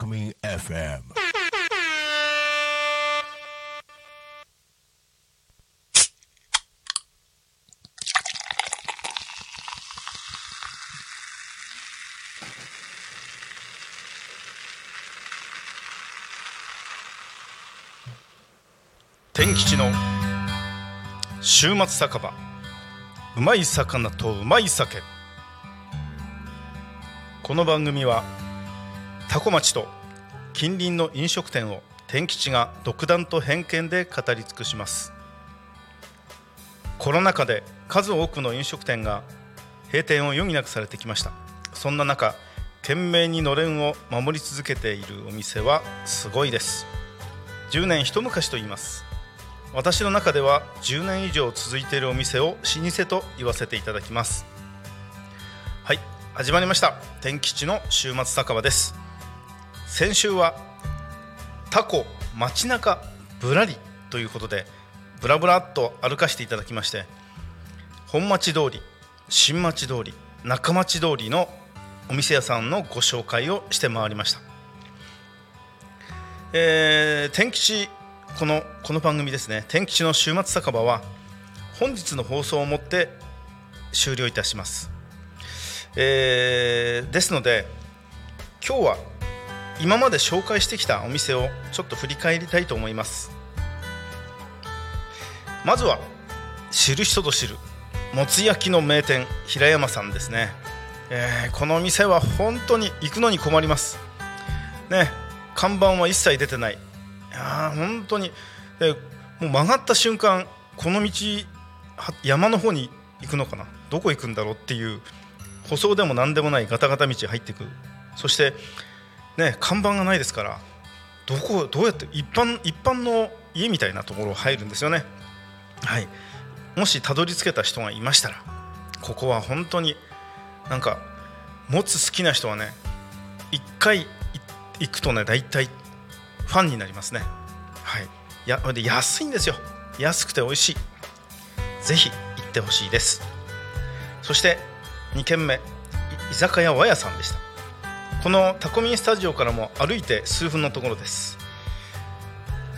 Talkme FM. 天吉の週末酒場うまい魚とうまい酒この番組は多古町と近隣の飲食店を天吉が独断と偏見で語り尽くします。コロナ禍で数多くの飲食店が閉店を余儀なくされてきました。そんな中懸命にのれんを守り続けているお店はすごいです。10年一昔と言います。私の中では10年以上続いているお店を老舗と言わせていただきます。はい始まりました。天吉の週末酒場です。先週はタコ街中ぶらりということでぶらぶらっと歩かせていただきまして本町通り新町通り中町通りのお店屋さんのご紹介をして回りました、えー天吉このこの番組ですね。天吉の週末酒場は本日の放送をもって終了いたします、えーですので今日は今まで紹介してきたお店をちょっと振り返りたいと思います。まずは知る人ぞ知るもつ焼きの名店平山さんですね、えーこの店は本当に行くのに困ります。ね看板は一切出てない。いや本当に。でもう曲がった瞬間この道山の方に行くのかな。どこ行くんだろうっていう舗装でも何でもないガタガタ道入っていく。そしてね看板がないですからどこどうやって一般一般の家みたいなところ入るんですよね。はい。もしたどり着けた人がいましたらここは本当になんか持つ好きな人はね一回い行くとね大体ファンになりますね。はい。やで安いんですよ。安くて美味しい。ぜひ行ってほしいです。そして2軒目居酒屋和屋さんでした。このタコミンスタジオからも歩いて数分のところです。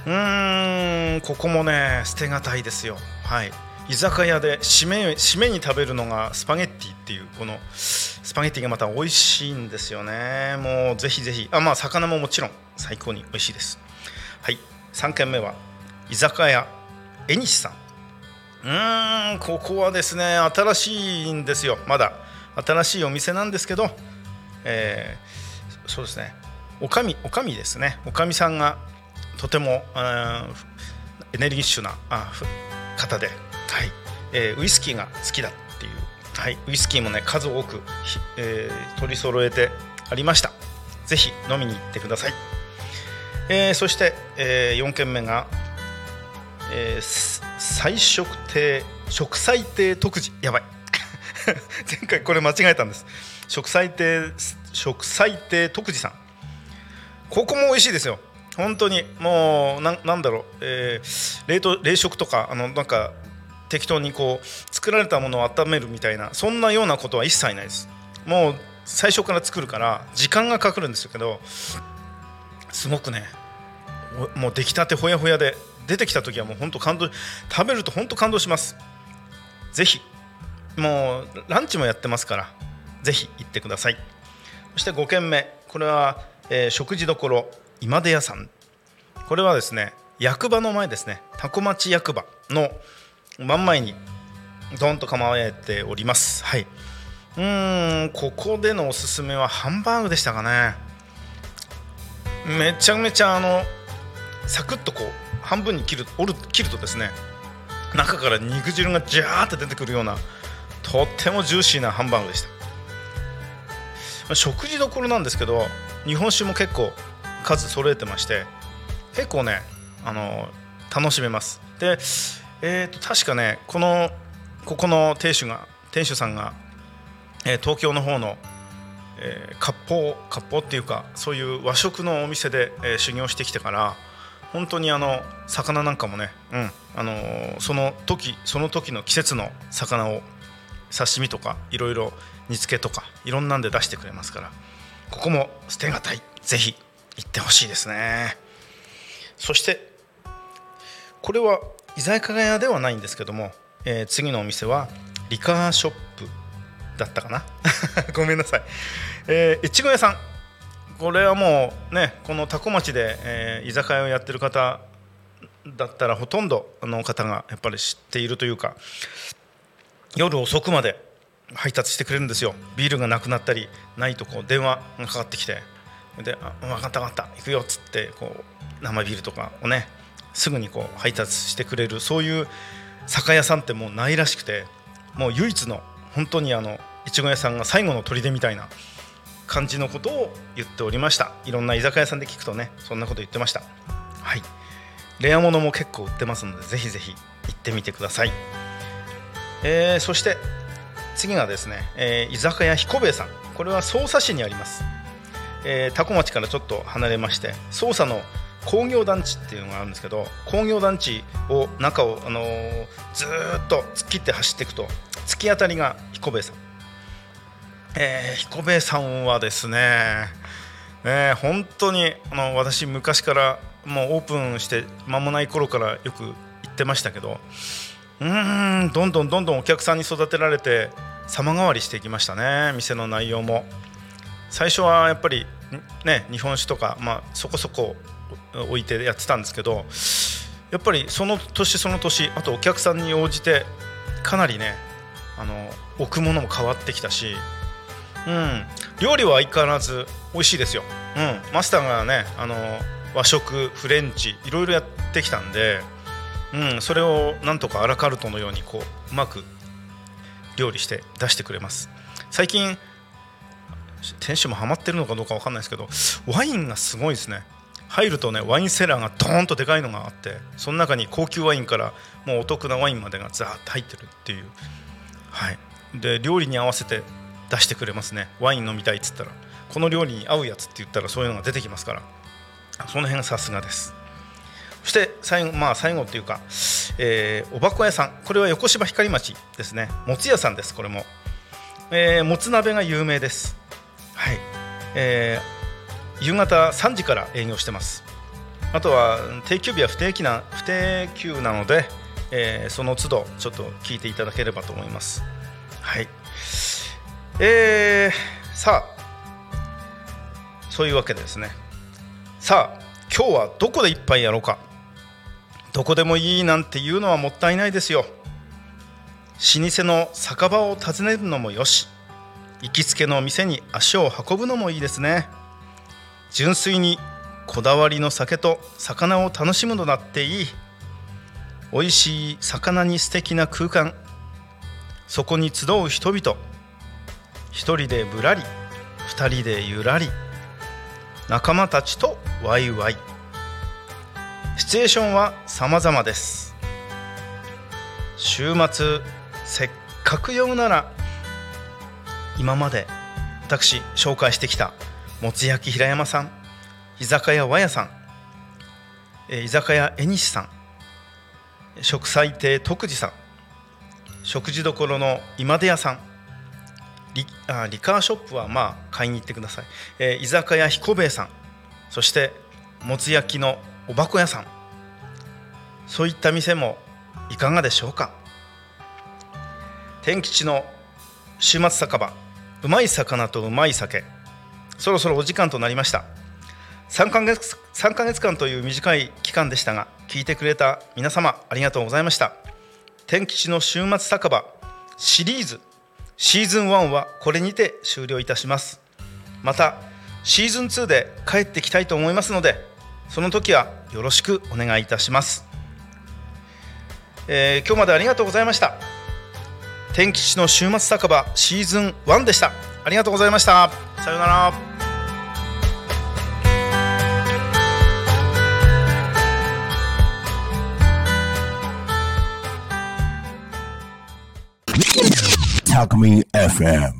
うーんここもね捨てがたいですよ。はい。居酒屋で締め締めに食べるのがスパゲッティっていうこのスパゲッティがまた美味しいんですよね。もうぜひぜひ。あまあ魚ももちろん最高に美味しいです。はい。3軒目は居酒屋えにしさん。うーんここはですね新しいんですよ。まだ新しいお店なんですけど、えーそうですね。おかみおかみですね。おかみさんがとてもエネルギッシュなあ方で、はい。えーウイスキーが好きだっていう、はい、ウイスキーもね数多く、えー取り揃えてありました。ぜひ飲みに行ってください、えーそして、え4軒目が、えー菜食亭食菜亭特需やばい。前回これ間違えたんです。食菜亭食菜亭特需さん。ここも美味しいですよ。本当に。もうななんだろう、えー冷凍冷食とかあのなんか適当にこう作られたものを温めるみたいなそんなようなことは一切ないです。もう最初から作るから時間がかかるんですけどすごくねもう出来たてほやほやで出てきた時はもう本当感動食べると本当感動します。ぜひ。もうランチもやってますから。ぜひ行ってください。そして5軒目。これは、えー食事処今出屋さん。これはですね役場の前ですね。多古町役場の真ん前にドンと構えております。はい。うーんここでのおすすめはハンバーグでしたかね。めちゃめちゃあのサクッとこう半分に切る折る切るとですね中から肉汁がジャーって出てくるようなとってもジューシーなハンバーグでした。食事どころなんですけど日本酒も結構数揃えてまして結構ねあの楽しめます。でえー、と確かねこのここの店主が店主さんが、えー東京の方の、えー、割烹割烹っていうかそういう和食のお店で、えー修行してきてから本当にあの魚なんかもね、うんあのーその時その時の季節の魚を刺身とかいろいろ煮付けとかいろんなんで出してくれますからここも捨てがたい。ぜひ行ってほしいですね。そしてこれは居酒屋ではないんですけども、えー、次のお店はリカーショップだったかな？ごめんなさい、えー、越後屋さん。これはもうねこの多古町で、えー、居酒屋をやってる方だったらほとんどの方がやっぱり知っているというか夜遅くまで配達してくれるんですよ。ビールがなくなったりないとこう電話がかかってきて。で「分かった分かった。行くよ」っつってこう生ビールとかをねすぐにこう配達してくれるそういう酒屋さんってもうないらしくてもう唯一の本当にあのいちご屋さんが最後の砦みたいな感じのことを言っておりました。いろんな居酒屋さんで聞くとねそんなこと言ってました。はい。レアものも結構売ってますのでぜひぜひ行ってみてください、えー、そして次がですね、えー、居酒屋彦兵衛さん。これは匝瑳市にあります、えー、多古町からちょっと離れまして匝瑳の工業団地っていうのがあるんですけど工業団地を中を、あのー、ずっと突っ切って走っていくと突き当たりが彦兵衛さん、えー、彦兵衛さんはですねね本当にあの私昔からもうオープンして間もない頃からよく行ってましたけどうんどんどんどんどんお客さんに育てられて様変わりしていきましたね店の内容も。最初はやっぱりね日本酒とか、まあ、そこそこ置いてやってたんですけどやっぱりその年その年あとお客さんに応じてかなりねあの置くものも変わってきたし、うん、料理は相変わらず美味しいですよ、うん、マスターがねあの和食フレンチいろいろやってきたんで、うん、それをなんとかアラカルトのようにこううまく料理して出してくれます。最近店主もハマってるのかどうか分かんないですけどワインがすごいですね。入るとねワインセラーがドーンとでかいのがあってその中に高級ワインからもうお得なワインまでがザーッと入ってるっていう。はい。で料理に合わせて出してくれますね。ワイン飲みたいっつったらこの料理に合うやつって言ったらそういうのが出てきますから。その辺がさすがです。そして最後まあ最後っていうか、えー、おばこ屋さん。これは横芝光町ですね。もつ屋さんですこれも、えー、もつ鍋が有名です。はい、えー夕方3時から営業してます。あとは定休日は不定期な不定休なので、えー、その都度ちょっと聞いていただければと思います。はい。えー、さあ。そういうわけですね。さあ今日はどこで一杯やろうか。どこでもいいなんていうのはもったいないですよ。老舗の酒場を訪ねるのもよし行きつけの店に足を運ぶのもいいですね。純粋にこだわりの酒と魚を楽しむのだっていい。美味しい魚に素敵な空間。そこに集う人々。一人でぶらり二人でゆらり。仲間たちとワイワイ。シチュエーションは様々です。週末せっかく読むなら今まで私紹介してきたもつ焼き平山さん居酒屋和屋さん、居酒屋えにしさん食祭亭徳次さん食事どころの今出屋さんリあリカーショップはまあ買いに行ってください、えー、居酒屋彦兵衛さんそしてもつ焼きのおばこ屋さん。そういった店もいかがでしょうか？天吉の週末酒場うまい魚とうまい酒そろそろお時間となりました。3ヶ月 ,3 ヶ月間という短い期間でしたが聞いてくれた皆様ありがとうございました。天吉の週末酒場シリーズ。シーズン1はこれにて終了いたします。またシーズン2で帰ってきたいと思いますのでその時はよろしくお願いいたします、えー、今日までありがとうございました。天吉の週末酒場シーズン1でした。ありがとうございました。さようなら。Alchemy FM.